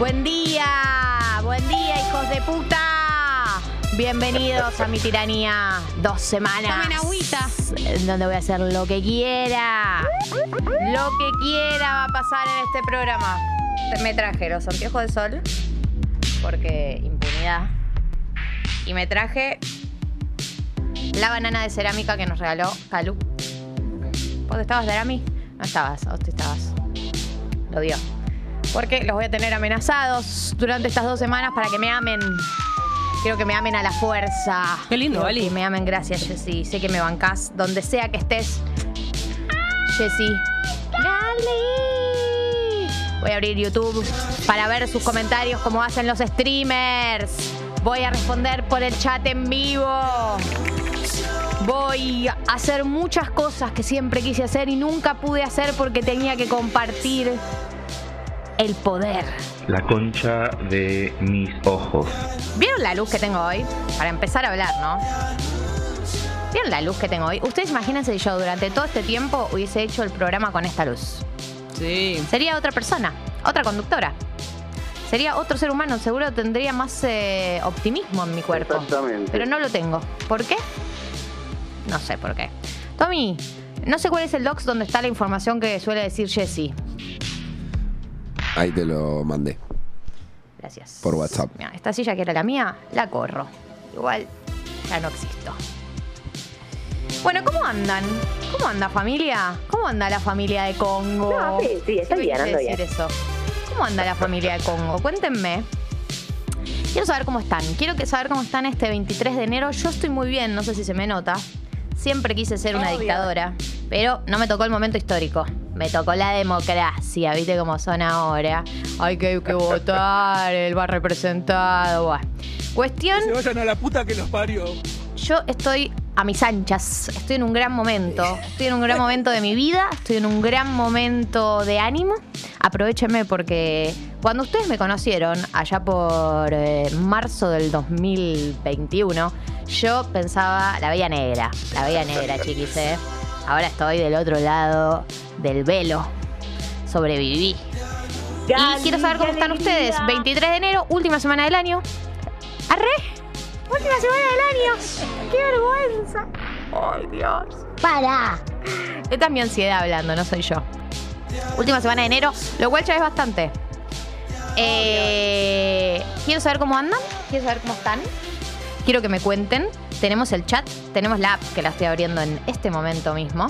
Buen día, buen día, hijos de puta. Bienvenidos a mi tiranía. Dos semanas. Tomen agüita. En donde voy a hacer lo que quiera. Lo que quiera va a pasar en este programa. Me traje los anteojos de sol. Porque impunidad. Y me traje la banana de cerámica que nos regaló Calu. ¿Vos estabas, Darami? No estabas, vos te estabas. Lo dio. Porque los voy a tener amenazados durante estas dos semanas para que me amen. Quiero que me amen a la fuerza. Qué lindo, Quiero. Que me amen, gracias, Jessy. Sé que me bancás donde sea que estés. Jessy. Gali. Voy a abrir YouTube para ver sus comentarios como hacen los streamers. Voy a responder por el chat en vivo. Voy a hacer muchas cosas que siempre quise hacer y nunca pude hacer porque tenía que compartir el poder. La concha de mis ojos. ¿Vieron la luz que tengo hoy? Para empezar a hablar, ¿no? ¿Vieron la luz que tengo hoy? Ustedes imagínense si yo durante todo este tiempo hubiese hecho el programa con esta luz. Sí. Sería otra persona, otra conductora. Sería otro ser humano, seguro tendría más eh, optimismo en mi cuerpo. Exactamente. Pero no lo tengo. ¿Por qué? No sé por qué. Tommy, no sé cuál es el docs donde está la información que suele decir Jesse. Ahí te lo mandé. Gracias. Por WhatsApp. Mira, esta silla que era la mía, la corro. Igual ya no existo. Bueno, ¿cómo andan? ¿Cómo anda familia? ¿Cómo anda la familia de Congo? No, sí, sí, está bien, anda decir bien. eso. ¿Cómo anda la familia de Congo? Cuéntenme. Quiero saber cómo están. Quiero que saber cómo están este 23 de enero. Yo estoy muy bien, no sé si se me nota. Siempre quise ser una Obvio. dictadora, pero no me tocó el momento histórico. Me tocó la democracia, ¿viste cómo son ahora? Hay que, que votar, él va representado. Buah. Cuestión Se vayan a la puta que los parió. yo estoy a mis anchas, estoy en un gran momento, estoy en un gran momento de mi vida, estoy en un gran momento de ánimo. Aprovechenme porque cuando ustedes me conocieron, allá por eh, marzo del 2021, yo pensaba, la veía negra, la veía negra, chiquis, ¿eh? Ahora estoy del otro lado del velo, sobreviví. Y quiero saber cómo están ustedes. 23 de enero, última semana del año. ¡Arre! Última semana del año. ¡Qué vergüenza! ¡Ay, Dios! ¡Para! Esta es mi ansiedad hablando, no soy yo. Última semana de enero, lo cual ya es bastante. Eh, quiero saber cómo andan, quiero saber cómo están. Quiero que me cuenten. Tenemos el chat, tenemos la app que la estoy abriendo en este momento mismo.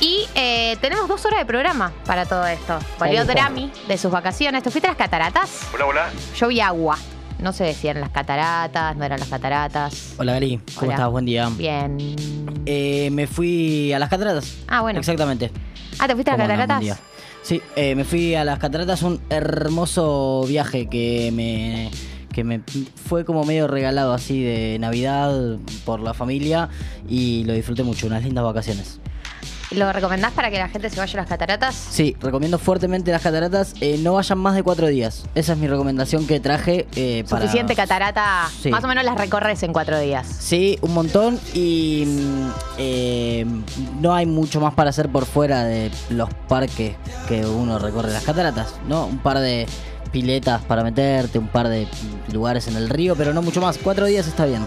Y eh, tenemos dos horas de programa para todo esto. Volvió. Drami de sus vacaciones. ¿Te fuiste a las cataratas? Hola, hola. Yo vi agua. No sé si eran las cataratas, no eran las cataratas. Hola Gary, ¿cómo Hola. estás? Buen día. Bien. Eh, me fui a las cataratas. Ah, bueno. Exactamente. Ah, ¿te fuiste a las cataratas? Buen día. Sí, eh, me fui a las cataratas, un hermoso viaje que me, que me fue como medio regalado así de Navidad por la familia y lo disfruté mucho, unas lindas vacaciones. ¿Lo recomendás para que la gente se vaya a las cataratas? Sí, recomiendo fuertemente las cataratas, eh, no vayan más de cuatro días. Esa es mi recomendación que traje eh, para... Suficiente catarata. Sí. Más o menos las recorres en cuatro días. Sí, un montón y mm, eh, no hay mucho más para hacer por fuera de los parques que uno recorre las cataratas, ¿no? Un par de piletas para meterte, un par de lugares en el río, pero no mucho más. Cuatro días está bien.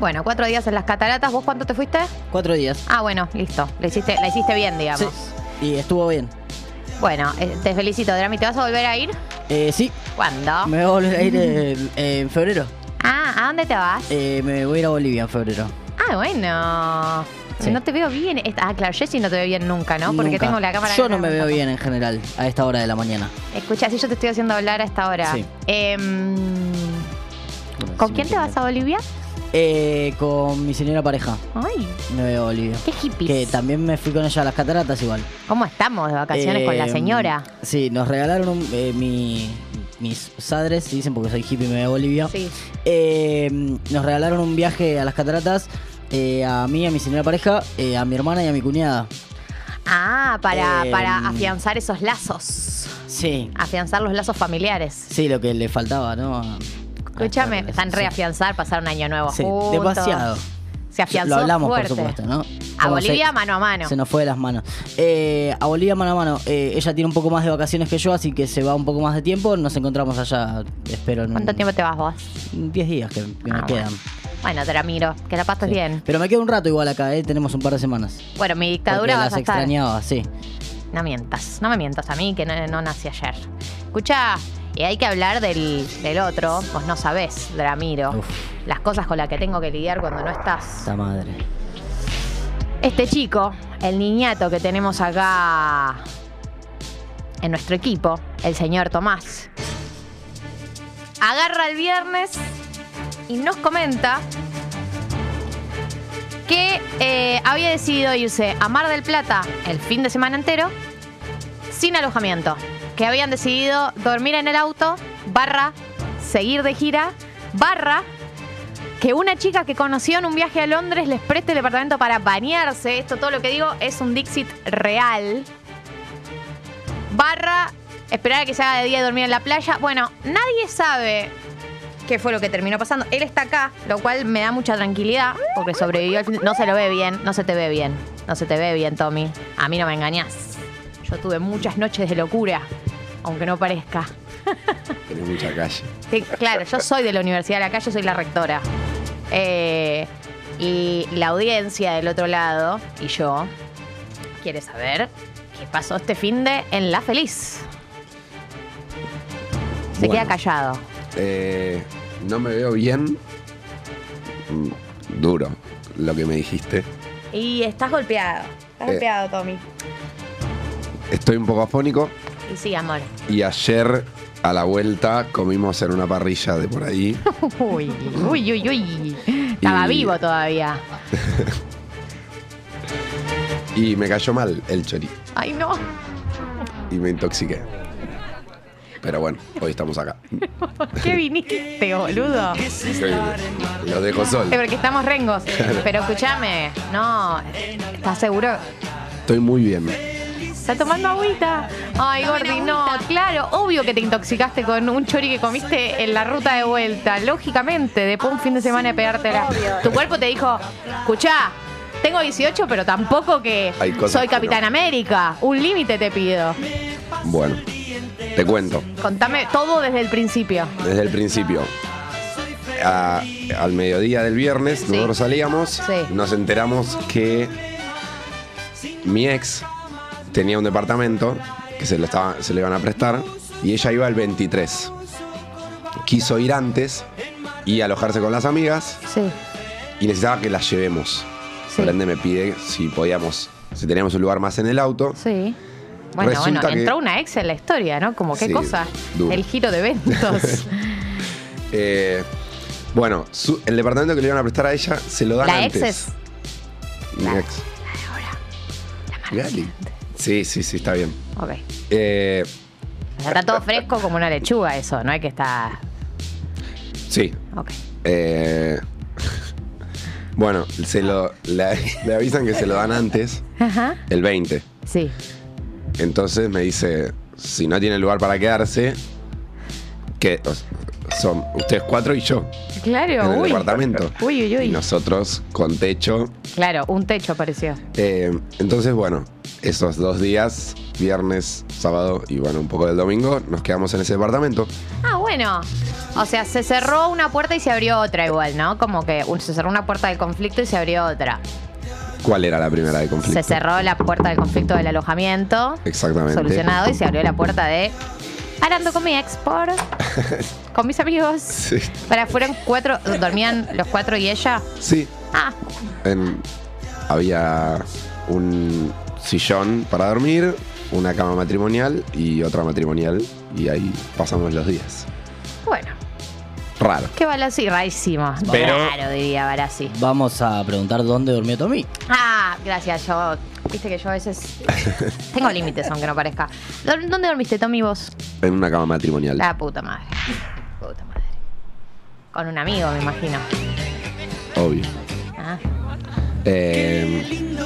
Bueno, cuatro días en las cataratas. ¿Vos cuánto te fuiste? Cuatro días. Ah, bueno, listo. La hiciste, la hiciste bien, digamos. Sí, y estuvo bien. Bueno, eh, te felicito, Drami. ¿Te vas a volver a ir? Eh, sí, ¿Cuándo? me voy a volver a ir en, en febrero. Ah, ¿a dónde te vas? Eh, me voy a ir a Bolivia en febrero. Ah, bueno. Sí. No te veo bien. Ah, claro, Jessy no te veo bien nunca, ¿no? Porque Nunca. tengo la cámara. Yo no me veo bien en general a esta hora de la mañana. Escucha, si yo te estoy haciendo hablar a esta hora. Sí. Em, ¿Con quién te vas a Bolivia? Eh, con mi señora pareja. Ay, Me veo Bolivia. qué hippies. Que también me fui con ella a las cataratas igual. ¿Cómo estamos de vacaciones con la Eh, señora? Sí, nos regalaron un- eh, mi- mis padres, dicen porque soy hippie y me a Bolivia. Sí. Eh, nos regalaron un viaje a las cataratas eh, a mí, a mi señora pareja, eh, a mi hermana y a mi cuñada. Ah, para, Em, para afianzar esos lazos. Sí, Afianzar los lazos familiares. sí, lo que le faltaba, ¿no? A- Escúchame, están sí. reafianzar, pasar un año nuevo Sí, juntos. demasiado. Se afianzó Lo hablamos, fuerte. por supuesto, ¿no? A Como Bolivia se- mano a mano. Se nos fue de las manos. Eh, a Bolivia mano a mano. Eh, ella tiene un poco más de vacaciones que yo, así que se va un poco más de tiempo. Nos encontramos allá, espero, en ¿Cuánto tiempo te vas vos? 10 días que, que me Ah, quedan. Bueno, te la miro. Que la pases Sí. bien. Pero me queda un rato igual acá, ¿eh? tenemos un par de semanas. Bueno, mi Porque dictadura vas las a estar. extrañaba, sí. No mientas, no me mientas a mí que no, no nací ayer. Escucha, y hay que hablar del, del otro, vos no sabés, Dramiro, Uf. las cosas con las que tengo que lidiar cuando no estás. Esta madre. Este chico, el niñato que tenemos acá en nuestro equipo, el señor Tomás, agarra el viernes y nos comenta que eh, había decidido irse a Mar del Plata el fin de semana entero sin alojamiento. Que habían decidido dormir en el auto, barra, seguir de gira, barra, que una chica que conoció en un viaje a Londres les preste el departamento para bañarse. Esto todo lo que digo es un Dixit real. Barra, esperar a que se haga de día y dormir en la playa. Bueno, nadie sabe qué fue lo que terminó pasando. Él está acá, lo cual me da mucha tranquilidad porque sobrevivió al fin. No se lo ve bien, no se te ve bien. No se te ve bien, Tommy. A mí no me engañás. Yo tuve muchas noches de locura, aunque no parezca. Tenés mucha calle. Sí, claro, yo soy de la Universidad de la Calle, soy la rectora. Eh, y la audiencia del otro lado, y yo, quiere saber qué pasó este fin de en La Feliz. Se Bueno. queda callado. Eh, no me veo bien. Mm, Duro lo que me dijiste. Y estás golpeado. Estás Eh. golpeado, Tommy. Estoy un poco afónico Y sí, amor. y ayer a la vuelta comimos en una parrilla de por ahí. Uy, uy, uy, uy. Estaba Y- vivo todavía. Y me cayó mal el chori. Ay, no. Y me intoxiqué. Pero bueno, hoy estamos acá. ¿Por qué viniste, boludo? Lo dejo sol. Eh, Porque estamos rengos. Pero escúchame, no, ¿estás seguro? Estoy muy bien. Está tomando agüita. Ay, Gordi, no, claro, obvio que te intoxicaste con un chori que comiste en la ruta de vuelta. Lógicamente, después de un fin de semana de pegártela. Tu cuerpo te dijo, escuchá, tengo 18, pero tampoco que Hay cosas soy que Capitán no. América. Un límite te pido. Bueno, te cuento. Contame todo desde el principio. Desde el principio. A- al mediodía del viernes, nosotros salíamos, Sí. nos enteramos que mi ex tenía un departamento que se le, estaba, se le iban a prestar y ella iba el 23. Quiso ir antes y alojarse con las amigas Sí. y necesitaba que las llevemos. Sí. Por ende me pide si podíamos, si teníamos un lugar más en el auto. Sí. Bueno, Resulta bueno, que- entró una ex en la historia, ¿no? Como qué Sí, cosa. duro. El giro de eventos. Eh, bueno, su- el departamento que le iban a prestar a ella se lo dan la ex antes. es. Mi La- ex. Gali. Sí, sí, sí, está bien. Ok. Eh, está todo fresco como una lechuga eso, no hay que estar. sí. Ok. Eh, bueno, se lo, le, le avisan que se lo dan antes, Ajá. el 20. Sí. Entonces me dice, si no tiene lugar para quedarse, que o- son ustedes cuatro y yo Claro, en el uy. departamento. Uy, uy, Y uy. nosotros con techo. Claro, un techo pareció. Eh, entonces, bueno, esos dos días, viernes, sábado y bueno, un poco del domingo, nos quedamos en ese departamento. Ah, bueno. O sea, se cerró una puerta y se abrió otra igual, ¿no? Como que un- se cerró una puerta del conflicto y se abrió otra. ¿Cuál era la primera de conflicto? Se cerró la puerta del conflicto del alojamiento. Exactamente. Solucionado y se abrió la puerta de. Hablando con mi ex por. con mis amigos. Sí. Para, fueron cuatro. ¿Dormían los cuatro y ella? Sí, Ah, en- había un sillón para dormir, una cama matrimonial y otra matrimonial y ahí pasamos los días. bueno. Raro. Qué Balassi, rarísimo. Pero- Raro, diría Balassi. Vamos a preguntar dónde durmió Tommy. Ah, gracias. Yo. Viste que yo a veces. Tengo límites, aunque no parezca. ¿Dó- ¿Dónde dormiste, Tommy, vos? En una cama matrimonial. La puta madre. Puta madre. Con un amigo, me imagino. Obvio. Ah. Eh,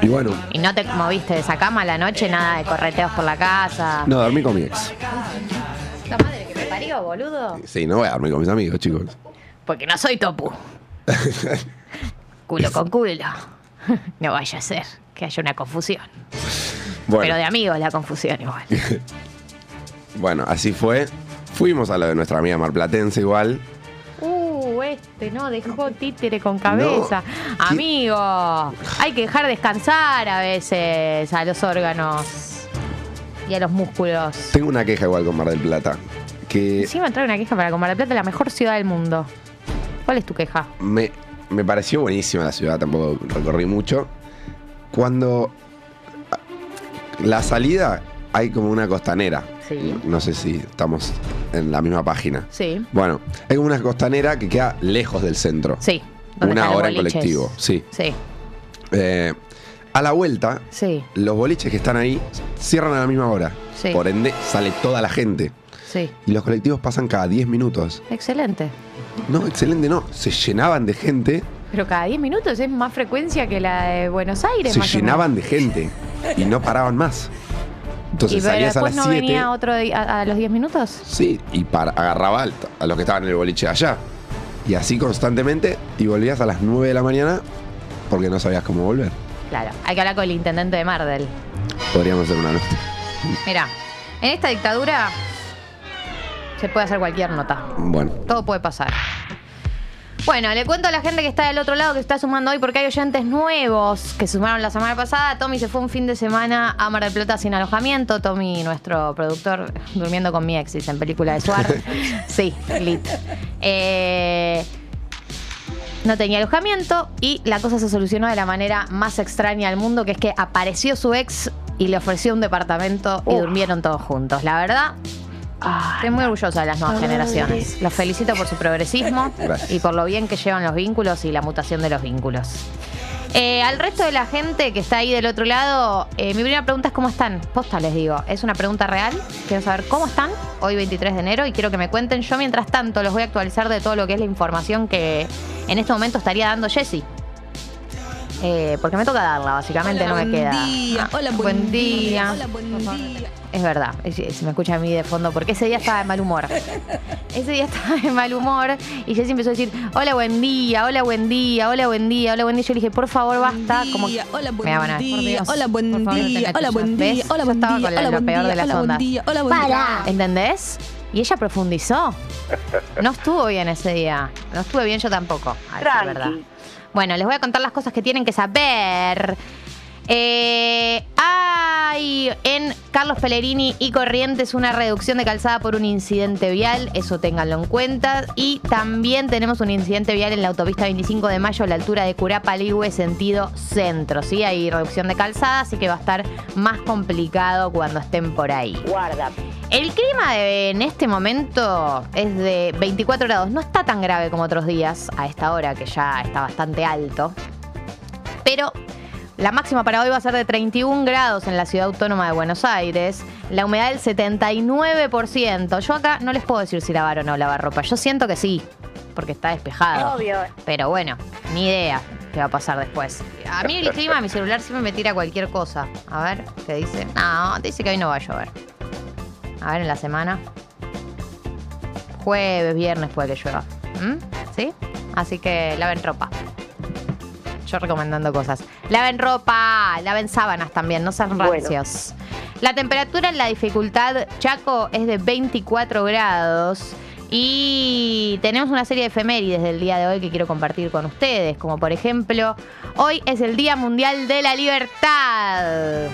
y bueno, ¿Y no te moviste de esa cama a la noche? Nada de correteos por la casa. no, dormí con mi ex. La madre que me parió, boludo. Sí, no voy a dormir con mis amigos, chicos. Porque no soy topu. culo con culo. No vaya a ser que haya una confusión. Bueno, Pero de amigos la confusión igual. bueno, así fue. Fuimos a lo de nuestra amiga marplatense igual. Uh, este no dejó títere con cabeza. Amigo, hay que dejar descansar a veces a los órganos y a los músculos. Tengo una queja igual con Mar del Plata. Que Encima trae una queja para Comar del Plata, la mejor ciudad del mundo. ¿Cuál es tu queja? me, me pareció buenísima la ciudad, tampoco recorrí mucho. Cuando la salida hay como una costanera. Sí. No sé si estamos en la misma página. Sí. Bueno, hay como una costanera que queda lejos del centro. Sí. ¿Dónde Una los hora en boliches? colectivo, sí. Sí, Eh, a la vuelta, sí, los boliches que están ahí cierran a la misma hora. Sí. Por ende, sale toda la gente. sí. Y los colectivos pasan cada 10 minutos. Excelente. No, excelente, no. Se llenaban de gente. Pero cada 10 minutos es más frecuencia que la de Buenos Aires. Se más llenaban de gente. Y no paraban más. ¿Y Entonces pero salías a las no 7. venía otro de- a, a los 10 minutos? Sí, y para, agarraba a los que estaban en el boliche allá. Y así constantemente. Y volvías a las 9 de la mañana porque no sabías cómo volver. Claro, hay que hablar con el intendente de Mardel. Podríamos hacer una nota. Mira, en esta dictadura se puede hacer cualquier nota. Bueno, Todo puede pasar. Bueno, le cuento a la gente que está del otro lado que está sumando hoy porque hay oyentes nuevos que sumaron la semana pasada. Tommy se fue un fin de semana a Mar del Plata sin alojamiento. Tommy, nuestro productor, durmiendo con mi ex, dice, en película de Suar. sí, lit. Eh, no tenía alojamiento y la cosa se solucionó de la manera más extraña del mundo, que es que apareció su ex y le ofreció un departamento y durmieron todos juntos. La verdad, Estoy muy orgullosa de las nuevas generaciones. Los felicito por su progresismo Gracias. y por lo bien que llevan los vínculos y la mutación de los vínculos. Eh, al resto de la gente que está ahí del otro lado, eh, mi primera pregunta es cómo están. Posta les digo, es una pregunta real. Quiero saber cómo están hoy 23 de enero y quiero que me cuenten. Yo mientras tanto los voy a actualizar de todo lo que es la información que en este momento estaría dando Jessy. Eh, porque me toca darla, básicamente no me buen queda. Día. Ah, Hola, buen, día. Hola, buen día. Es verdad, es- se me escucha a mí de fondo porque ese día estaba de mal humor. Ese día estaba de mal humor y Jessy empezó a decir, hola, buen día, hola, buen día, hola, buen día, hola, buen día. Yo le dije, por favor, basta. Como que- hola, buen me daban a- día, por Dios, hola, buen por favor, no día, hola, buen ¿Ves? día, hola, Yo buen estaba día, con la- hola, lo buen peor día, de las hola, buen ondas. día, hola, buen día. ¿Entendés? Y ella profundizó. No estuvo bien ese día. No estuve bien yo tampoco. a decir la verdad. Bueno, les voy a contar las cosas que tienen que saber. Eh, hay en Carlos Pellegrini y Corrientes una reducción de calzada por un incidente vial, eso ténganlo en cuenta. Y también tenemos un incidente vial en la autopista 25 de mayo a la altura de Curapaligüe, sentido centro. ¿sí? Hay reducción de calzada, así que va a estar más complicado cuando estén por ahí. El clima de- en este momento es de 24 grados. No está tan grave como otros días a esta hora, que ya está bastante alto. Pero la máxima para hoy va a ser de 31 grados en la ciudad autónoma de Buenos Aires. La humedad del 79%. Yo acá no les puedo decir si lavar o no lavar ropa. Yo siento que sí, porque está despejado. Obvio. Pero bueno, ni idea qué va a pasar después. A mí el clima, mi celular siempre me tira cualquier cosa. A ver, ¿qué dice? No, dice que hoy no va a llover. A ver, en la semana. Jueves, viernes puede que llueva. ¿Mm? ¿Sí? Así que laven ropa. Yo recomendando cosas. Laven ropa, laven sábanas también, no sean Bueno. rancios. La temperatura en la dificultad Chaco es de 24 grados. Y tenemos una serie de efemérides del día de hoy que quiero compartir con ustedes. Como por ejemplo, hoy es el Día Mundial de la Libertad.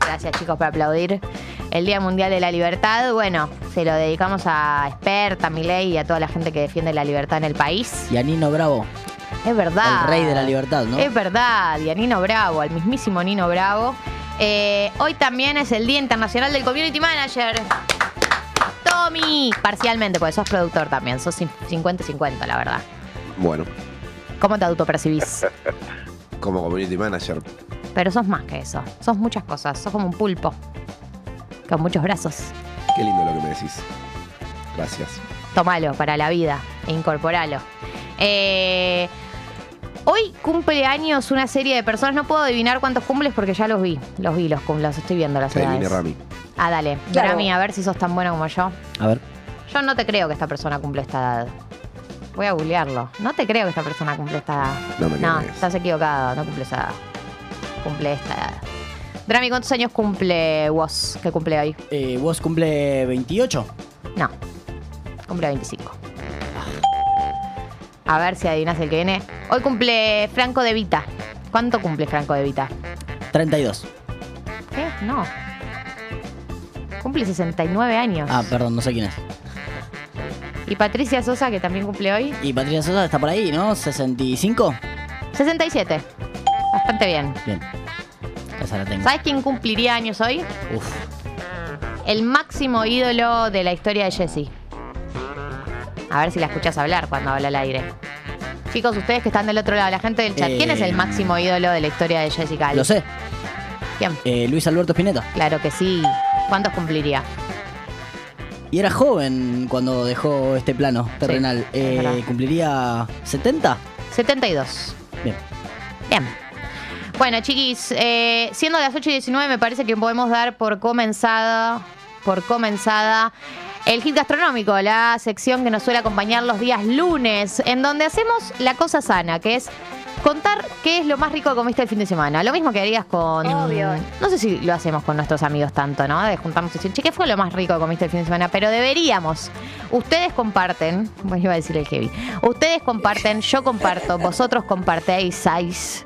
Gracias chicos por aplaudir. El Día Mundial de la Libertad, bueno, se lo dedicamos a Experta, a Milei y a toda la gente que defiende la libertad en el país. Y a Nino Bravo, Es verdad. el rey de la libertad, ¿no? Es verdad, y a Nino Bravo, al mismísimo Nino Bravo. Eh, hoy también es el Día Internacional del Community Manager. Tommy, parcialmente, porque sos productor también, sos 50-50, la verdad. bueno, ¿Cómo te autopercibís? como community manager. Pero sos más que eso, sos muchas cosas, sos como un pulpo, con muchos brazos. Qué lindo lo que me decís. Gracias. Tomalo para la vida e incorporalo. Eh, hoy cumple años una serie de personas. No puedo adivinar cuántos cumples porque ya los vi. Los vi, los, cum- los estoy viendo las Se viene edades. Rami. Ah, dale. Claro. Rami, a ver si sos tan bueno como yo. A ver. Yo no te creo que esta persona cumple esta edad. Voy a googlearlo. No te creo que esta persona cumple esta edad. No me No, crees. estás equivocado. No cumple esa edad. Cumple esta edad. Drami, ¿cuántos años cumple vos que cumple hoy? Eh, ¿Vos cumple 28? No. Cumple 25. A ver si adivinas el que viene. Hoy cumple Franco de Vita. ¿Cuánto cumple Franco de Vita? 32. ¿Qué? No. Cumple 69 años. Ah, perdón, no sé quién es. Y Patricia Sosa, que también cumple hoy, Y Patricia Sosa está por ahí, ¿no? ¿65? 67. Bastante bien. Bien. Esa la tengo. ¿Sabes quién cumpliría años hoy? Uf. El máximo ídolo de la historia de Jessie. A ver si la escuchas hablar cuando habla al aire. Chicos, ustedes que están del otro lado, la gente del chat, ¿quién es el Eh, máximo ídolo de la historia de Jessica? Lo sé. ¿Quién? Eh, Luis Alberto Spinetta. Claro que sí. ¿Cuántos cumpliría? Y era joven cuando dejó este plano terrenal. es Eh. ¿Cumpliría 70? 72. Bien. Bien. Bueno, chiquis, eh, siendo las 8 y 19, me parece que podemos dar por comenzada, por comenzada el hit gastronómico, la sección que nos suele acompañar los días lunes, en donde hacemos la cosa sana, que es contar qué es lo más rico que comiste el fin de semana. Lo mismo que harías con. Obvio. No sé si lo hacemos con nuestros amigos tanto, ¿no? De juntarnos y decir, che, ¿qué fue lo más rico que comiste el fin de semana? Pero deberíamos. Ustedes comparten. Bueno, iba a decir el heavy. Ustedes comparten, yo comparto, vosotros compartéis, sais.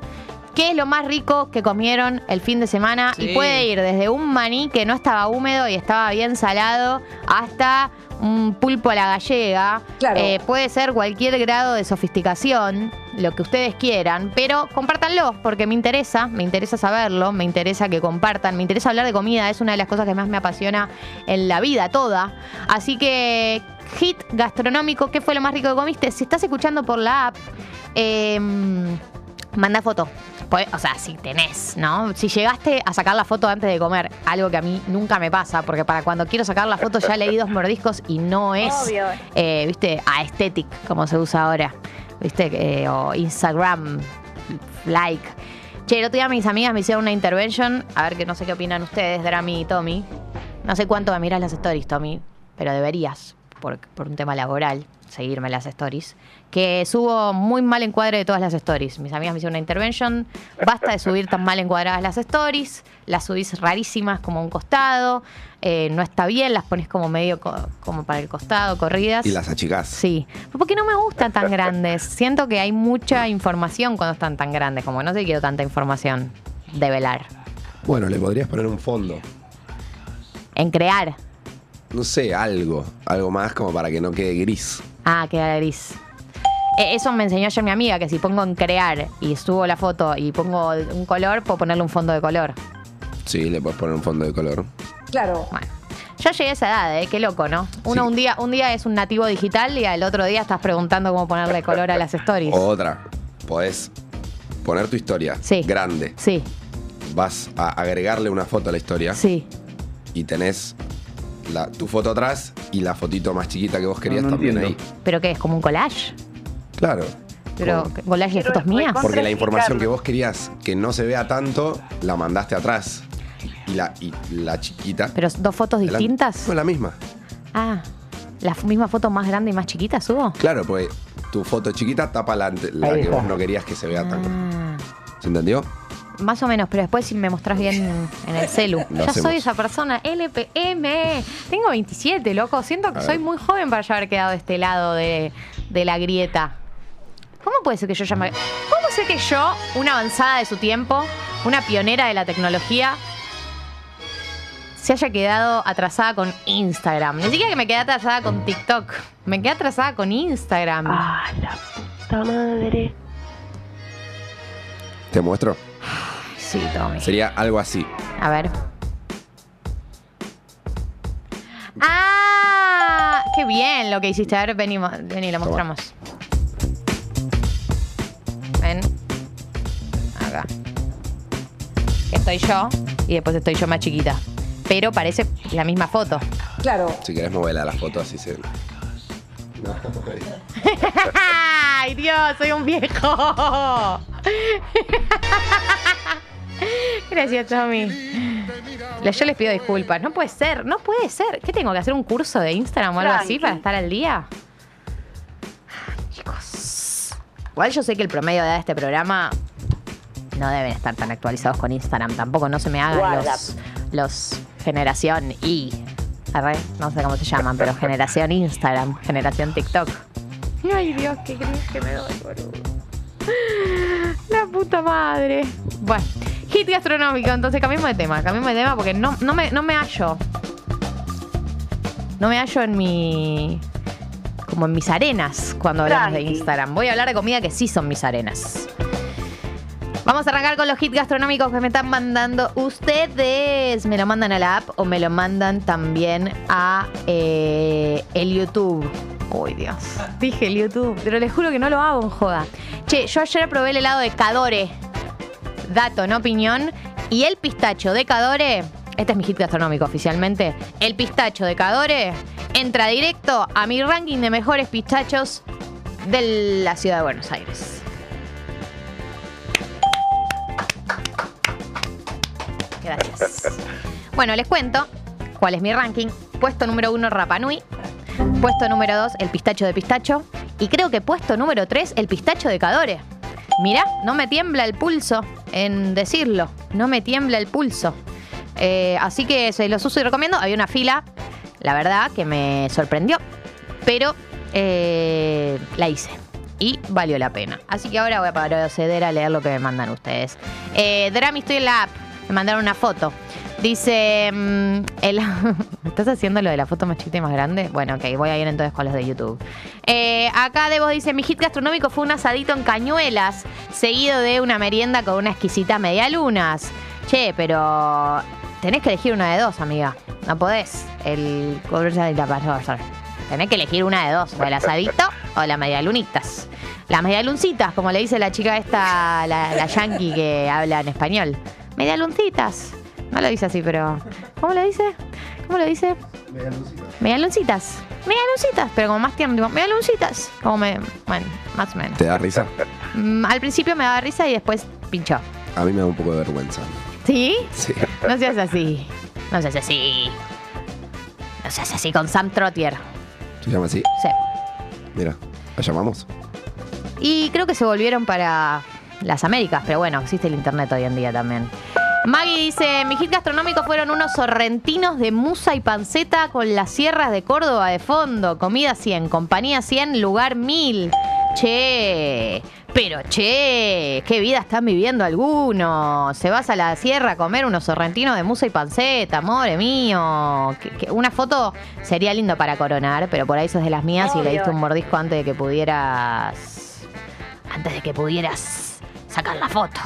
¿Qué es lo más rico que comieron el fin de semana? Sí. Y puede ir desde un maní que no estaba húmedo y estaba bien salado hasta un pulpo a la gallega. Claro. Eh, puede ser cualquier grado de sofisticación, lo que ustedes quieran, pero compártanlo porque me interesa, me interesa saberlo, me interesa que compartan, me interesa hablar de comida, es una de las cosas que más me apasiona en la vida toda. Así que, hit gastronómico, ¿qué fue lo más rico que comiste? Si estás escuchando por la app, eh, manda foto. Pues, O sea, si tenés, ¿no? Si llegaste a sacar la foto antes de comer, algo que a mí nunca me pasa, porque para cuando quiero sacar la foto ya leí dos mordiscos y no es, eh, viste, aesthetic, como se usa ahora, viste, Eh, o Instagram, like. Che, el otro día mis amigas me hicieron una intervention, a ver que no sé qué opinan ustedes, Drami y Tommy. No sé cuánto me miras las stories, Tommy, pero deberías, por, por un tema laboral, seguirme las stories. Que subo muy mal encuadre de todas las stories. Mis amigas me hicieron una intervention. Basta de subir tan mal encuadradas las stories. Las subís rarísimas como a un costado. eh, no está bien, las pones como medio co- como para el costado, corridas. Y las achicás. Sí, porque no me gustan tan grandes. Siento que hay mucha información cuando están tan grandes, como no sé quiero tanta información de velar. Bueno, le podrías poner un fondo. En crear. No sé, algo. Algo más como para que no quede gris. Ah, queda gris. Eh, Eso me enseñó ayer mi amiga, que si pongo en crear y subo la foto y pongo un color, puedo ponerle un fondo de color. Sí, le puedes poner un fondo de color. Claro. Bueno, yo llegué a esa edad, ¿eh? Qué loco, ¿no? Uno Sí. un día un día es un nativo digital y al otro día estás preguntando cómo ponerle color a las stories. Otra. Podés poner tu historia Sí. grande. Sí, Vas a agregarle una foto a la historia sí. y tenés la- tu foto atrás y la fotito más chiquita que vos querías no también entiendo. ahí. ¿Pero qué es? ¿Como un collage? Claro. ¿Pero Como- collage de fotos mías? Porque la información que vos querías que no se vea tanto, la mandaste atrás. Y la, y la chiquita. ¿Pero dos fotos distintas? No, la misma. Ah, ¿la misma foto más grande y más chiquita subo? Claro, pues tu foto chiquita tapa la, que vos no querías que se vea tanto. Ah, ¿Se entendió? Más o menos, pero después si me mostrás bien en el celu. Lo ya hacemos. soy esa persona, LPM. Tengo 27, loco. Siento que soy muy joven para ya haber quedado de este lado de, de la grieta. ¿Cómo puede ser que yo ya me... ¿Cómo ser que yo, una avanzada de su tiempo, una pionera de la tecnología, se haya quedado atrasada con Instagram? Ni siquiera que me quedé atrasada con TikTok. Me quedé atrasada con Instagram. Ah, la puta madre. Te muestro. Sí, Tommy. Sería algo así. A ver. ¡Ah! ¡Qué bien lo que hiciste! A ver, vení, mo- vení lo Toma. mostramos. Ven. Acá. Estoy yo y después estoy yo más chiquita. Pero parece la misma foto. Claro. Si querés moverla a la foto así se. No, ¡Ay, Dios! ¡Soy un viejo! Gracias, Tommy. Yo les pido disculpas. No puede ser, no puede ser. ¿Qué tengo que hacer? ¿Un curso de Instagram o algo así para estar al día? Chicos, Igual yo sé que el promedio de edad de este programa no deben estar tan actualizados con Instagram. Tampoco no se me hagan los, los generación y. arre, No sé cómo se llaman, pero generación Instagram, generación TikTok. Ay, Dios, qué gris que me doy, boludo. La puta madre. Bueno, hit gastronómico, entonces cambiemos de tema, cambiemos de tema porque no, no, me, no me hallo. No me hallo en mi. como en mis arenas cuando hablamos de. Instagram. Voy a hablar de comida que sí son mis arenas. Vamos a arrancar con los hits gastronómicos que me están mandando ustedes. Me lo mandan a la app o me lo mandan también a eh, el YouTube. Uy, Dios. Dije el YouTube, pero les juro que no lo hago en joda. Che, yo ayer probé el helado de Cadore. Dato, no opinión. Y el pistacho de Cadore, este es mi hit gastronómico oficialmente. El pistacho de Cadore entra directo a mi ranking de mejores pistachos de la ciudad de Buenos Aires. Gracias. Bueno, les cuento cuál es mi ranking. Puesto número uno, Rapanui. Puesto número dos, el pistacho de pistacho. Y creo que puesto número tres, el pistacho de Cadore. Mirá, no me tiembla el pulso en decirlo. No me tiembla el pulso. Eh, así que se los uso y recomiendo. Había una fila, la verdad, que me sorprendió. Pero eh, la hice. Y valió la pena. Así que ahora voy a proceder a leer lo que me mandan ustedes. Eh, Drami, estoy en la app. Me mandaron una foto. Dice, mm, el- ¿estás haciendo lo de la foto más chiquita y más grande? Bueno, ok, voy a ir entonces con los de YouTube. Eh, acá Debo dice, mi hit gastronómico fue un asadito en cañuelas, seguido de una merienda con una exquisita media lunas. Che, pero tenés que elegir una de dos, amiga. No podés. El y la pasó. Tenés que elegir una de dos, o el asadito o la media lunitas. Las medialuncitas, como le dice la chica esta, la, la yankee que habla en español. Medialuncitas. No lo dice así, pero. ¿Cómo lo dice? ¿Cómo lo dice? Medialuncitas. Medialuncitas, pero como más tierno, digo, medialuncitas. Como me. Bueno, más o menos. ¿Te da risa? Mm, al principio me daba risa y después pinchó. A mí me da un poco de vergüenza. ¿Sí? Sí. No seas así. No seas así. No seas así con Sam Trottier. ¿Se llama así? Sí. Mira, ¿la llamamos? Y creo que se volvieron para las Américas, pero bueno, existe el internet hoy en día también. Maggie dice, mi hit gastronómico fueron unos sorrentinos de musa y panceta con las sierras de Córdoba de fondo. Comida 100, compañía 100, lugar 1000. Che, pero che, qué vida están viviendo algunos. Se vas a la sierra a comer unos sorrentinos de musa y panceta, amore mío. Que- una foto sería lindo para coronar, pero por ahí sos de las mías y le diste un mordisco antes de que pudieras. Antes de que pudieras sacar la foto.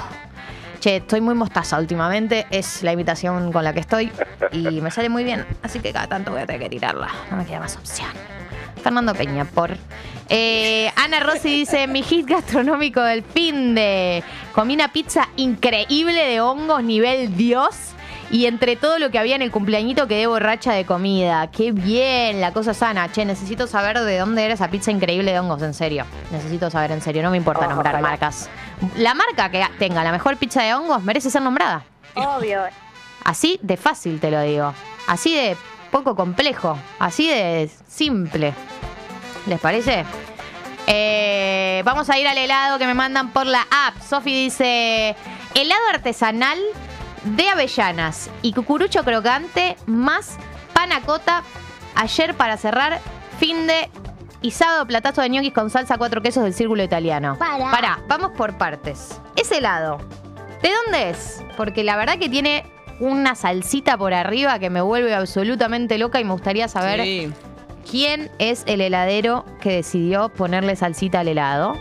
Che, estoy muy mostaza últimamente, es la imitación con la que estoy y me sale muy bien, así que cada tanto voy a tener que tirarla, no me queda más opción. Fernando Peña, por. Eh, Ana Rossi dice: Mi hit gastronómico del fin de. Comí una pizza increíble de hongos, nivel Dios. Y entre todo lo que había en el cumpleañito quedé borracha de comida. Qué bien, la cosa sana. Che, necesito saber de dónde era esa pizza increíble de hongos, en serio. Necesito saber en serio, no me importa nombrar Ojalá. marcas. La marca que tenga la mejor pizza de hongos merece ser nombrada. Obvio. Así de fácil te lo digo. Así de poco complejo. Así de simple. ¿Les parece? Eh, vamos a ir al helado que me mandan por la app. Sofi dice: helado artesanal de avellanas y cucurucho crocante más panacota. Ayer para cerrar, fin de y sábado platazo de ñoquis con salsa cuatro quesos del círculo italiano. Para. Pará, vamos por partes. Ese helado, ¿de dónde es? Porque la verdad que tiene una salsita por arriba que me vuelve absolutamente loca y me gustaría saber Sí. quién es el heladero que decidió ponerle salsita al helado.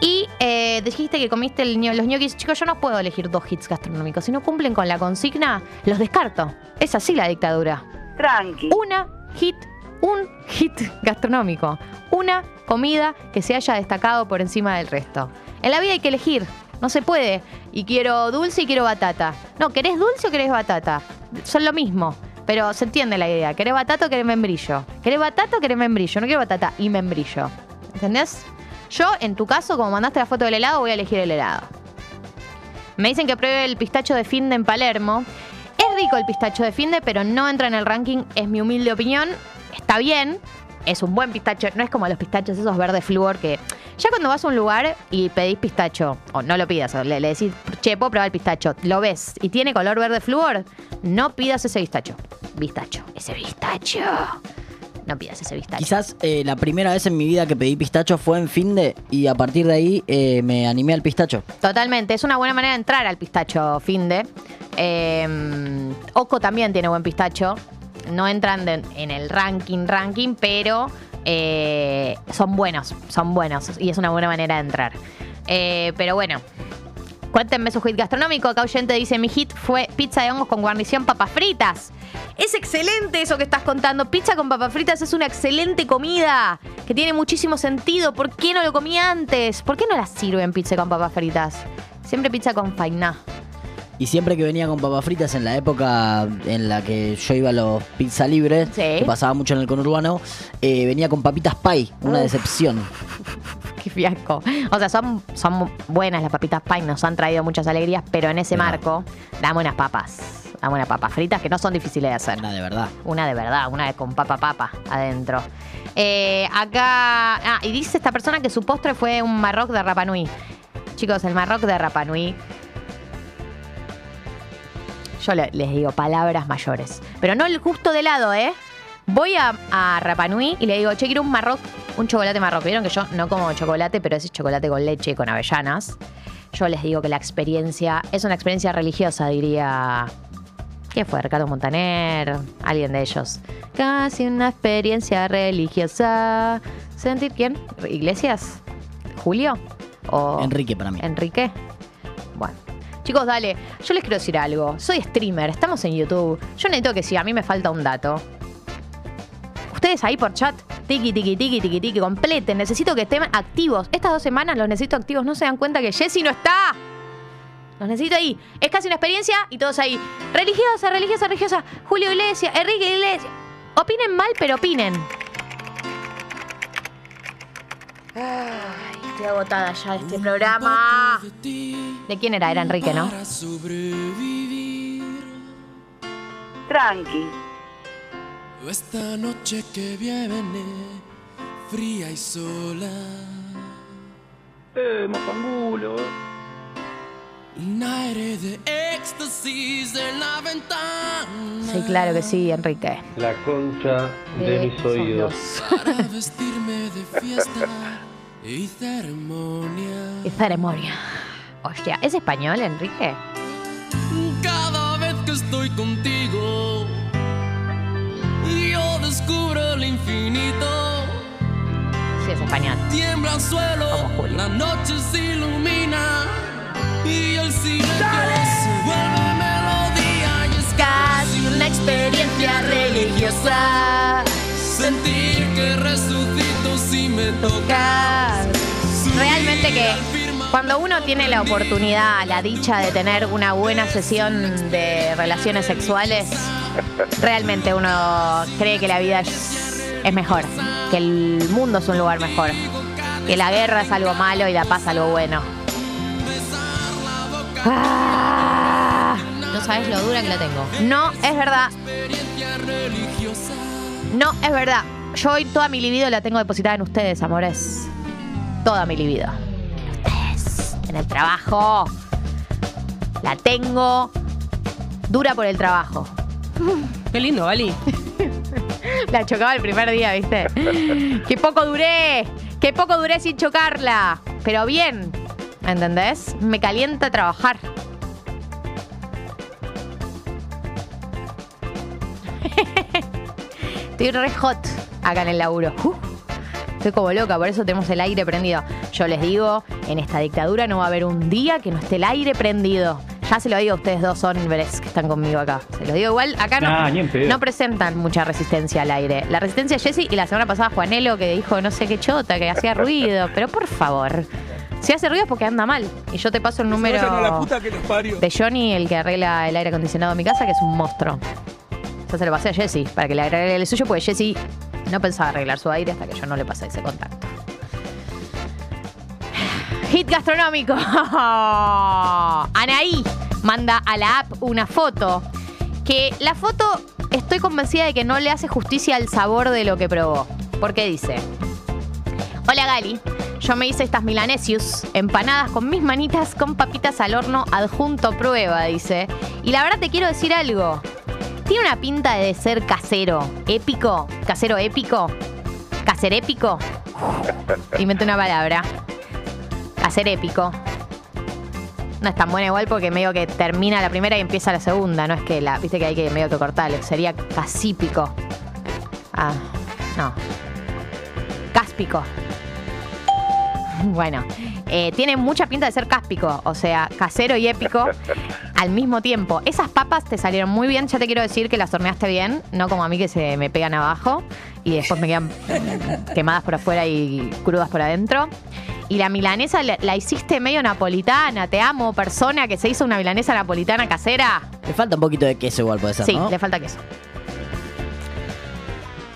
Y eh, dijiste que comiste el los ñoquis. Chicos, yo no puedo elegir dos hits gastronómicos. Si no cumplen con la consigna, los descarto. Es así la dictadura. Tranqui. Una hit, un hit gastronómico. Una comida que se haya destacado por encima del resto. En la vida hay que elegir. No se puede. Y quiero dulce y quiero batata. No, ¿querés dulce o querés batata? Son lo mismo. Pero se entiende la idea. ¿Querés batata o querés membrillo? ¿Querés batata o querés membrillo? No quiero batata y membrillo. ¿Entendés? Yo, en tu caso, como mandaste la foto del helado, voy a elegir el helado. Me dicen que pruebe el pistacho de Finde en Palermo. Es rico el pistacho de Finde, pero no entra en el ranking, es mi humilde opinión. Está bien, es un buen pistacho. No es como los pistachos esos verdes flúor que ya cuando vas a un lugar y pedís pistacho, o no lo pidas, o le, le decís, che, puedo probar el pistacho, lo ves y tiene color verde flúor, no pidas ese pistacho. Pistacho, ese pistacho. No pidas ese pistacho. Quizás eh, la primera vez en mi vida que pedí pistacho fue en fin de y a partir de ahí eh, me animé al pistacho. Totalmente, es una buena manera de entrar al pistacho finde. Eh, Oco también tiene buen pistacho. No entran en el ranking, ranking, pero eh, son buenos, son buenos y es una buena manera de entrar. Eh, pero bueno, cuéntenme su hit gastronómico. Acá oyente dice: Mi hit fue pizza de hongos con guarnición papas fritas. Es excelente eso que estás contando. Pizza con papas fritas es una excelente comida que tiene muchísimo sentido. ¿Por qué no lo comí antes? ¿Por qué no la sirven pizza con papas fritas? Siempre pizza con fainá. Y siempre que venía con papas fritas en la época en la que yo iba a los pizza libres, Sí. que pasaba mucho en el conurbano, eh, venía con papitas pie, una Uf. decepción. Qué fiasco. O sea, son, son buenas las papitas pie, nos han traído muchas alegrías, pero en ese marco, dame unas papas. Dame unas papas fritas que no son difíciles de hacer. Una de verdad. Una de verdad, una con papa papa adentro. Eh, acá. Ah, y dice esta persona que su postre fue un marroc de Rapanui. Chicos, el marroc de Rapanui. Yo le- les digo palabras mayores. Pero no el justo de lado, ¿eh? Voy a, a Rapanui y le digo, che, quiero un marroc, un chocolate marroc. Vieron que yo no como chocolate, pero ese chocolate con leche y con avellanas. Yo les digo que la experiencia es una experiencia religiosa, diría ¿Quién fue? Ricardo Montaner, alguien de ellos. Casi una experiencia religiosa. ¿Sentir quién? ¿Iglesias? ¿Julio? ¿O Enrique para mí. Enrique? Chicos, dale, yo les quiero decir algo. Soy streamer, estamos en YouTube. Yo necesito que si a mí me falta un dato. Ustedes ahí por chat, tiki, tiki, tiki, tiki, tiki, completen. Necesito que estén activos. Estas dos semanas los necesito activos. No se dan cuenta que Jessy no está. Los necesito ahí. Es casi una experiencia y todos ahí. Religiosa, religiosa, religiosa. Julio Iglesias, Enrique Iglesias. Opinen mal, pero opinen. Ay, estoy agotada ya de este programa. ¿De quién era? Era Enrique, ¿no? Tranqui. Esta noche que viene, fría y sola. Eh, mapangulo. Un aire de éxtasis en la ventana. Sí, claro que sí, Enrique. La concha de mis oídos. Para vestirme de fiesta y ceremonia. Y ceremonia. Hostia, ¿es español, Enrique? Cada vez que estoy contigo, yo descubro el infinito. Sí, es español. Tiembla el suelo, Julio. la noche se ilumina y el silencio se vuelve melodía y es Casi una experiencia religiosa. Sentir que resucito si me toca. Realmente que cuando uno tiene la oportunidad, la dicha de tener una buena sesión de relaciones sexuales, realmente uno cree que la vida es, es mejor, que el mundo es un lugar mejor, que la guerra es algo malo y la paz algo bueno. Ah, No sabes lo dura que la tengo. no, es verdad. No, es verdad. Yo hoy toda mi libido la tengo depositada en ustedes, amores. Toda mi libido. En ustedes. En el trabajo. La tengo dura por el trabajo. Qué lindo, Vali. La chocaba el primer día, ¿viste? Qué poco duré. Qué poco duré sin chocarla. Pero bien. ¿Entendés? Me calienta trabajar. Estoy re hot acá en el laburo. Uh, estoy como loca, por eso tenemos el aire prendido. Yo les digo, en esta dictadura no va a haber un día que no esté el aire prendido. Ya se lo digo a ustedes dos hombres que están conmigo acá. Se los digo igual, acá no, Nah, ni en pedo. no presentan mucha resistencia al aire. La resistencia es Jessy y la semana pasada Juanelo que dijo no sé qué chota, que hacía ruido. Pero por favor, si hace ruido es porque anda mal. Y yo te paso el número de Johnny, el que arregla el aire acondicionado de mi casa, que es un monstruo. Yo se lo pasé a Jessy para que le arregle el suyo, porque Jessy no pensaba arreglar su aire hasta que yo no le pasé ese contacto. Hit gastronómico. Anaí manda a la app una foto. Que la foto estoy convencida de que no le hace justicia al sabor de lo que probó. Porque dice: Hola Gali, yo me hice estas milanesius, empanadas con mis manitas con papitas al horno adjunto prueba, dice. Y la verdad te quiero decir algo. Tiene una pinta de ser casero, épico, casero épico, caser épico. Inventé una palabra. Caser épico. No es tan buena igual porque medio que termina la primera y empieza la segunda. No es que la. Viste que hay que medio que cortarle. Sería casípico. Ah, no. Cáspico. Bueno, eh, tiene mucha pinta de ser cáspico, o sea, casero y épico al mismo tiempo. Esas papas te salieron muy bien, ya te quiero decir que las horneaste bien, no como a mí que se me pegan abajo y después me quedan quemadas por afuera y crudas por adentro. Y la milanesa la, la hiciste medio napolitana, te amo, persona que se hizo una milanesa napolitana casera. Le falta un poquito de queso igual, puede ser, Sí, ¿no? le falta queso.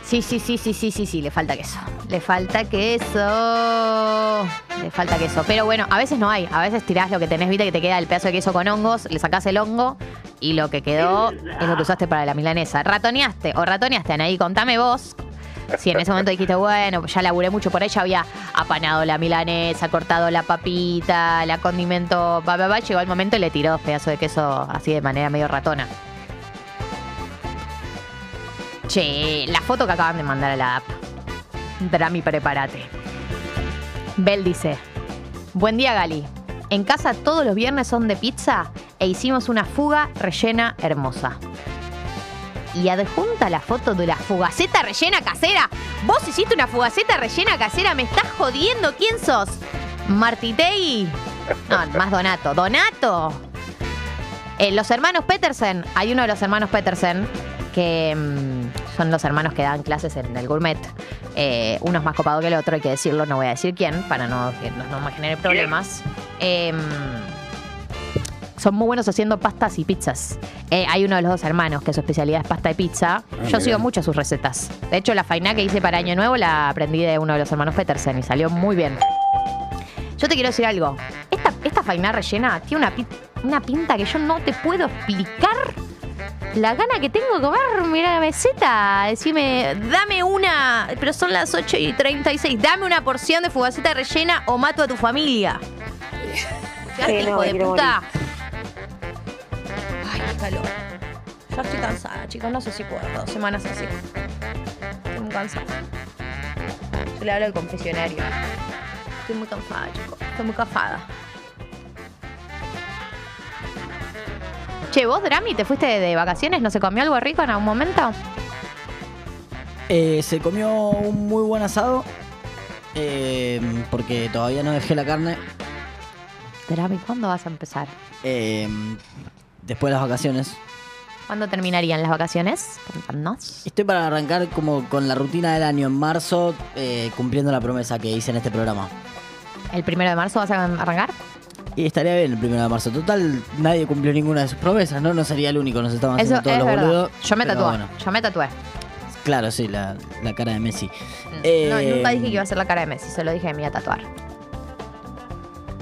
Sí, sí, sí, sí, sí, sí, sí, le falta queso. Le falta queso. Le falta queso. Pero bueno, a veces no hay. A veces tirás lo que tenés, viste, que te queda el pedazo de queso con hongos, le sacás el hongo y lo que quedó es lo que usaste para la milanesa. ¿Ratoneaste o ratoneaste, Anaí? Contame vos. Si en ese momento dijiste, bueno, ya laburé mucho por ella, había apanado la milanesa, cortado la papita, la condimento, pa, pa, pa, llegó el momento y le tiró dos pedazos de queso así de manera medio ratona. Che, la foto que acaban de mandar a la app. Drami, prepárate. Bel dice: Buen día, Gali. En casa todos los viernes son de pizza e hicimos una fuga rellena hermosa. Y adjunta la foto de la fugaceta rellena casera. ¿Vos hiciste una fugaceta rellena casera? ¿Me estás jodiendo? ¿Quién sos? ¿Martitei? No, más Donato. ¡Donato! Eh, los hermanos Petersen, hay uno de los hermanos Petersen que mm, son los hermanos que dan clases en el gourmet. Eh, uno es más copado que el otro, hay que decirlo, no voy a decir quién, para no que no, no me genere problemas. Eh, son muy buenos haciendo pastas y pizzas. Eh, hay uno de los dos hermanos que su especialidad es pasta y pizza. Yo mira. sigo mucho sus recetas. De hecho, la faina que hice para Año Nuevo la aprendí de uno de los hermanos Petersen y salió muy bien. Yo te quiero decir algo. Esta, esta faina rellena tiene una, una pinta que yo no te puedo explicar la gana que tengo de comer. Mira la meseta. Decime, dame una. Pero son las 8 y 36. Dame una porción de fugaceta rellena o mato a tu familia. Sí, no, hijo de puta. Ay, qué calor. Ya estoy cansada, chicos. No sé si puedo. Dos semanas así. Estoy muy cansada. Yo le hablo al confesionario. Estoy muy cansada, chicos. Estoy muy cansada. Che, vos, Drami, te fuiste de, de vacaciones, ¿no se comió algo rico en algún momento? Eh, se comió un muy buen asado. eh, porque todavía no dejé la carne. Drami, ¿cuándo vas a empezar? eh, después de las vacaciones. ¿Cuándo terminarían las vacaciones? Estoy para arrancar como con la rutina del año en marzo, eh, cumpliendo la promesa que hice en este programa. ¿El primero de marzo vas a arrancar? Y estaría bien el primero de marzo. Total, nadie cumplió ninguna de sus promesas, ¿no? No sería el único, nos estaban Eso haciendo todos es los verdad. boludos. Yo me pero tatué. bueno, Yo me tatué. claro, sí, la, la cara de Messi. No, Eh, nunca dije que iba a ser la cara de Messi, solo dije que me iba a tatuar.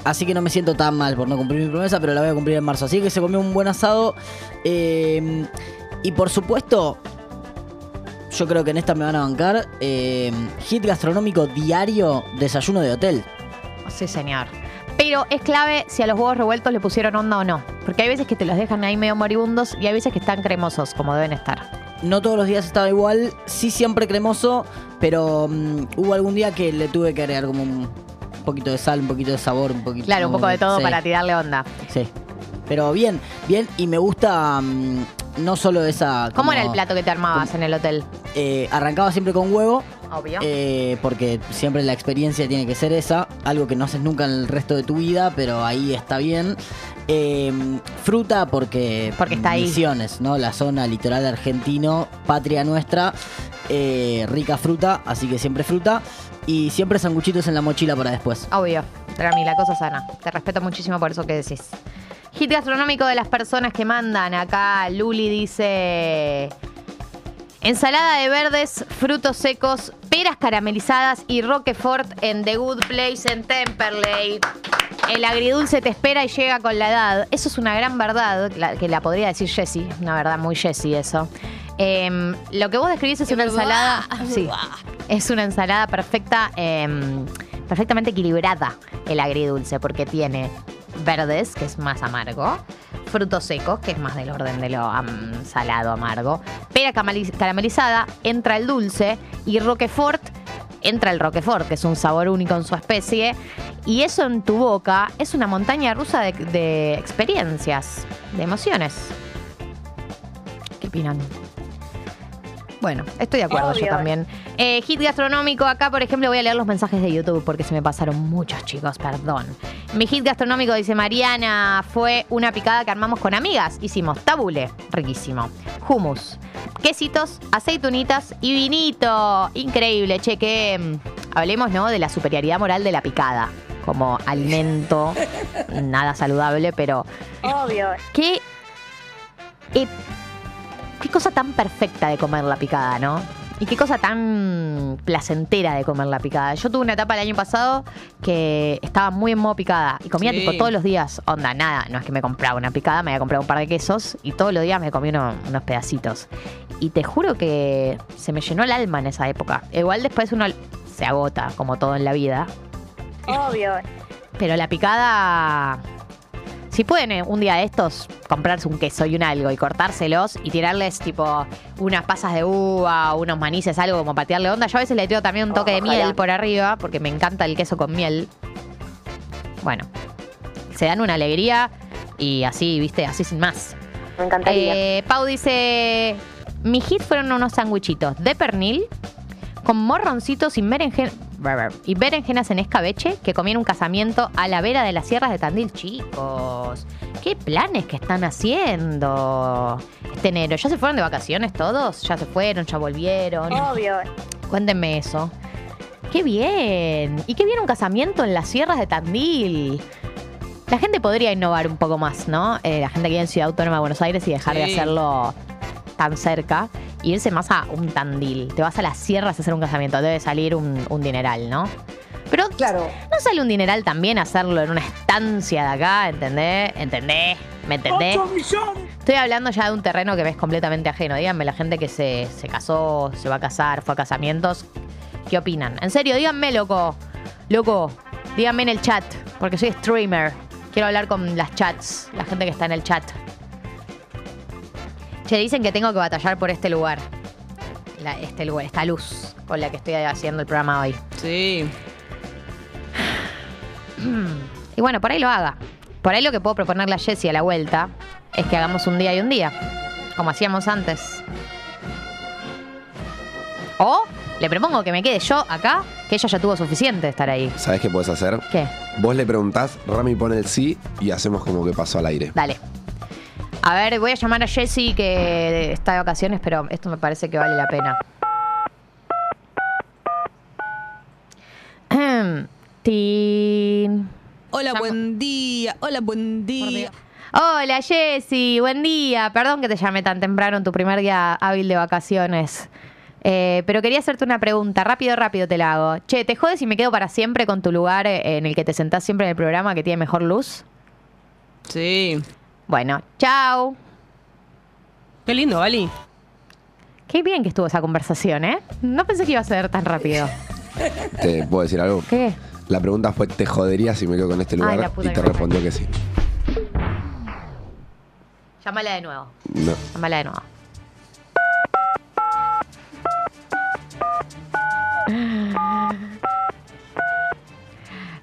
Así que no me siento tan mal por no cumplir mi promesa, pero la voy a cumplir en marzo. Así que se comió un buen asado. eh, y por supuesto, yo creo que en esta me van a bancar. eh, hit gastronómico diario, desayuno de hotel. Sí, señor. Pero es clave si a los huevos revueltos le pusieron onda o no. Porque hay veces que te los dejan ahí medio moribundos y hay veces que están cremosos, como deben estar. No todos los días estaba igual, sí siempre cremoso, pero mm, hubo algún día que le tuve que agregar como un poquito de sal, un poquito de sabor, un poquito... Claro, un poco de todo sí. para tirarle onda. Sí. Pero bien, bien, y me gusta mm, no solo esa... ¿Cómo era el plato que te armabas en el hotel? eh, arrancaba siempre con huevo, Obvio. eh, porque siempre la experiencia tiene que ser esa, algo que no haces nunca en el resto de tu vida, pero ahí está bien. Eh, fruta porque... Porque está ahí. Misiones, ¿no? La zona litoral argentino, patria nuestra, eh, rica fruta, así que siempre fruta. Y siempre sanguchitos en la mochila para después. Obvio. Drami, la cosa sana. Te respeto muchísimo por eso que decís. Hit gastronómico de las personas que mandan. Acá Luli dice... Ensalada de verdes, frutos secos, peras caramelizadas y Roquefort en The Good Place en Temperley. El agridulce te espera y llega con la edad. Eso es una gran verdad, que la podría decir Jessie. Una verdad muy Jessie eso. Em, lo que vos describís es una ensalada. Sí, es una ensalada perfecta, em, perfectamente equilibrada el agridulce, porque tiene verdes, que es más amargo, frutos secos, que es más del orden de lo salado amargo, pera caramelizada, entra el dulce y Roquefort entra el Roquefort, que es un sabor único en su especie, y eso en tu boca es una montaña rusa de, de experiencias, de emociones. ¿Qué opinan? Bueno, estoy de acuerdo yo también. Eh, hit gastronómico, acá por ejemplo voy a leer los mensajes de YouTube porque se me pasaron muchos chicos, perdón. Mi hit gastronómico, dice Mariana, fue una picada que armamos con amigas. Hicimos tabule, riquísimo. Hummus, quesitos, aceitunitas y vinito. Increíble, che, que mm, hablemos, ¿no? De la superioridad moral de la picada como alimento, nada saludable, pero Obvio. qué, qué cosa tan perfecta de comer la picada, ¿no? Y qué cosa tan placentera de comer la picada. Yo tuve una etapa el año pasado que estaba muy en modo picada y comía Sí. tipo todos los días. Onda, nada, no es que me compraba una picada, me había comprado un par de quesos y todos los días me comía uno- unos pedacitos. Y te juro que se me llenó el alma en esa época. Igual después uno se agota, como todo en la vida. Obvio. Pero la picada. Si pueden eh, un día de estos comprarse un queso y un algo y cortárselos y tirarles tipo unas pasas de uva, unos manices, algo como patearle onda. Yo a veces le tiro también un toque de Ojalá. miel por arriba porque me encanta el queso con miel. Bueno, se dan una alegría y así, viste, así sin más. Me encantaría. Eh, Pau dice: Mi hit fueron unos sandwichitos de pernil con morroncitos y, berenjen- y berenjenas en escabeche que comí en un casamiento a la vera de las sierras de Tandil. Chicos, ¿qué planes que están haciendo este enero? ¿Ya se fueron de vacaciones todos? ¿Ya se fueron? ¿Ya volvieron? Obvio. Cuéntenme eso. ¡Qué bien! ¿Y qué bien un casamiento en las sierras de Tandil? La gente podría innovar un poco más, ¿no? Eh, la gente que vive en Ciudad Autónoma de Buenos Aires y dejar de hacerlo tan cerca. Y irse más a un Tandil. Te vas a las sierras a hacer un casamiento. Debe salir un, un dineral, ¿no? Pero Claro. no sale un dineral también hacerlo en una estancia de acá, ¿entendés? ¿Entendés? ¿Me entendés? Estoy hablando ya de un terreno que me es completamente ajeno. Díganme, la gente que se, se casó, se va a casar, fue a casamientos, ¿qué opinan? En serio, díganme, loco. Loco, díganme en el chat, porque soy streamer. Quiero hablar con las chats, la gente que está en el chat. Che, dicen que tengo que batallar por este lugar. La- este lugar, esta luz con la que estoy haciendo el programa hoy. Sí. Y bueno, por ahí lo haga. Por ahí lo que puedo proponerle a Jessie a la vuelta es que hagamos un día y un día, como hacíamos antes. O le propongo que me quede yo acá, que ella ya tuvo suficiente de estar ahí. ¿Sabes qué puedes hacer? ¿Qué? Vos le preguntás, Rami pone el sí y hacemos como que pasó al aire. Dale. A ver, voy a llamar a Jessie que está de vacaciones, pero esto me parece que vale la pena. Tin. Hola, buen día. Hola, buen día. Hola Jessy, buen día. Perdón que te llamé tan temprano en tu primer día hábil de vacaciones. Eh, pero quería hacerte una pregunta, rápido, rápido te la hago. Che, ¿te jodes si me quedo para siempre con tu lugar eh, en el que te sentás siempre en el programa que tiene mejor luz? Sí. Bueno, chao. Qué lindo, Vali. Qué bien que estuvo esa conversación, ¿eh? No pensé que iba a ser tan rápido. ¿Te puedo decir algo? ¿Qué? La pregunta fue, ¿te jodería si me quedo con este Ay, lugar? la puta y que te me respondió que sí. Llámala de nuevo. No. Llámala de nuevo.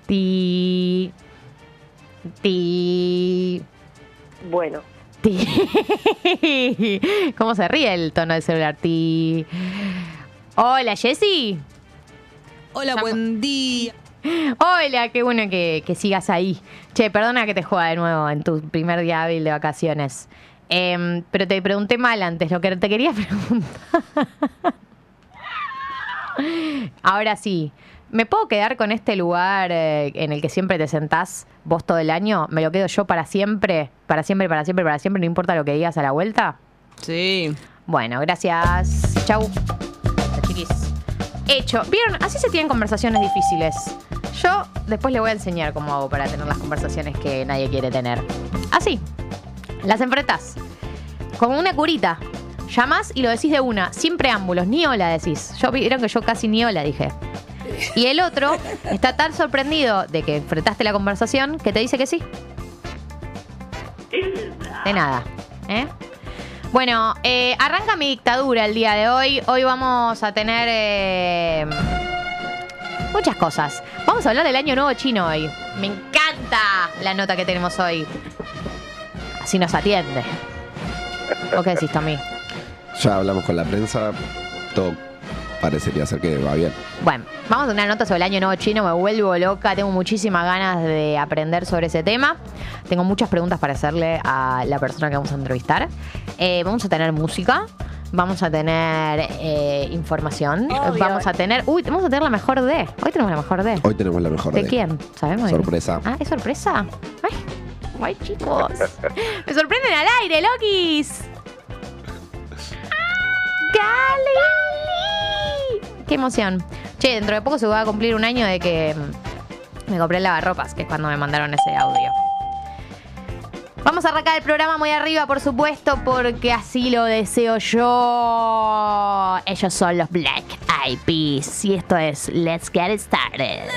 Ti. Ti. Bueno. Ti. ¿Cómo se ríe el tono del celular? Ti. Hola, Jessy. Hola, buen día. Hola, qué bueno que, que sigas ahí. Che, perdona que te juega de nuevo en tu primer día hábil de vacaciones. Em, pero te pregunté mal antes, lo que te quería preguntar. Ahora sí, ¿me puedo quedar con este lugar eh, en el que siempre te sentás vos todo el año? ¿Me lo quedo yo para siempre? Para siempre, para siempre, para siempre, no importa lo que digas a la vuelta. Sí. Bueno, gracias. Chau. Chiquis. hecho. ¿Vieron? Así se tienen conversaciones difíciles. Yo después le voy a enseñar cómo hago para tener las conversaciones que nadie quiere tener. Así. Las enfrentas. Como una curita. Llamás y lo decís de una, sin preámbulos, ni hola decís. Yo vieron que yo casi ni hola dije. Y el otro está tan sorprendido de que enfrentaste la conversación que te dice que sí. De nada. ¿eh? Bueno, eh, arranca mi dictadura el día de hoy. Hoy vamos a tener eh, muchas cosas. Vamos a hablar del año nuevo chino hoy. Me encanta la nota que tenemos hoy. Así nos atiende. ¿Vos qué decís, Tommy? Ya hablamos con la prensa, todo parecería ser que va bien. Bueno, vamos a tener una nota sobre el año nuevo chino. Me vuelvo loca. Tengo muchísimas ganas de aprender sobre ese tema. Tengo muchas preguntas para hacerle a la persona que vamos a entrevistar. Eh, vamos a tener música. Vamos a tener eh, información. Obvio. Vamos a tener. Uy, vamos a tener la mejor de. Hoy tenemos la mejor de. Hoy tenemos la mejor ¿De de- quién? ¿Sabemos? Sorpresa. Ah, ¿es sorpresa? Ay, ay, chicos. Me sorprenden al aire, Lokis. ¡Gali! ¡Qué emoción! Che, dentro de poco se va a cumplir un año de que mm, me compré el lavarropas, que es cuando me mandaron ese audio. Vamos a arrancar el programa muy arriba, por supuesto, porque así lo deseo yo. Ellos son los Black Eyed Peas y esto es Let's Get Started.